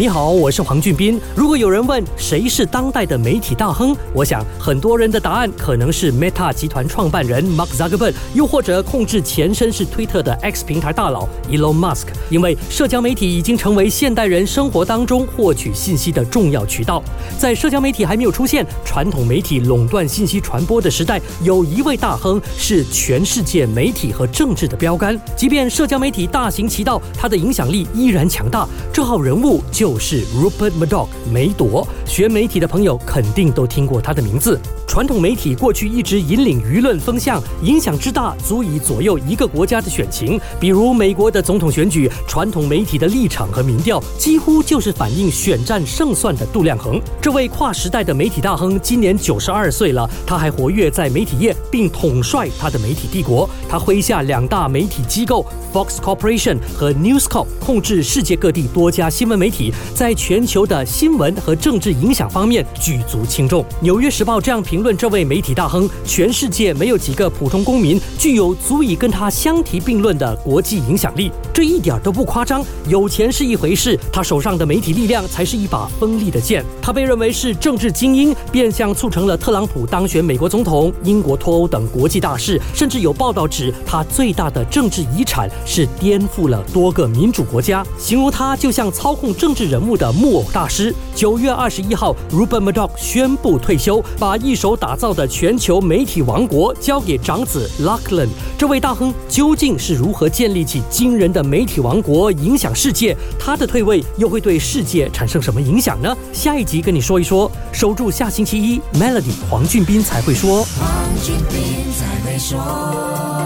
你好，我是黄俊斌。如果有人问谁是当代的媒体大亨，我想很多人的答案可能是 Meta 集团创办人 Mark Zuckerberg，又或者控制前身是推特的 X 平台大佬 Elon Musk。因为社交媒体已经成为现代人生活当中获取信息的重要渠道。在社交媒体还没有出现传统媒体垄断信息传播的时代，有一位大亨是全世界媒体和政治的标杆。即便社交媒体大行其道，他的影响力依然强大。这号人物就。就是 Rupert Murdoch 梅朵，学媒体的朋友肯定都听过他的名字。传统媒体过去一直引领舆论风向，影响之大，足以左右一个国家的选情。比如美国的总统选举，传统媒体的立场和民调，几乎就是反映选战胜算的度量衡。这位跨时代的媒体大亨今年九十二岁了，他还活跃在媒体业，并统帅他的媒体帝国。他麾下两大媒体机构 Fox Corporation 和 News Corp 控制世界各地多家新闻媒体。在全球的新闻和政治影响方面举足轻重。《纽约时报》这样评论这位媒体大亨：全世界没有几个普通公民具有足以跟他相提并论的国际影响力。这一点都不夸张。有钱是一回事，他手上的媒体力量才是一把锋利的剑。他被认为是政治精英，变相促成了特朗普当选美国总统、英国脱欧等国际大事。甚至有报道指，他最大的政治遗产是颠覆了多个民主国家，形容他就像操控政治。人物的木偶大师。九月二十一号，Ruben Murdoch 宣布退休，把一手打造的全球媒体王国交给长子 Lachlan。这位大亨究竟是如何建立起惊人的媒体王国，影响世界？他的退位又会对世界产生什么影响呢？下一集跟你说一说。守住下星期一，Melody 黄俊斌才会说。黄俊斌才会说。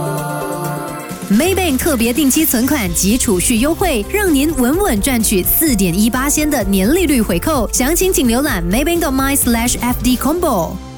Maybank 特别定期存款及储蓄优惠，让您稳稳赚取四点一八仙的年利率回扣。详情请浏览 maybank.my/fdcombo。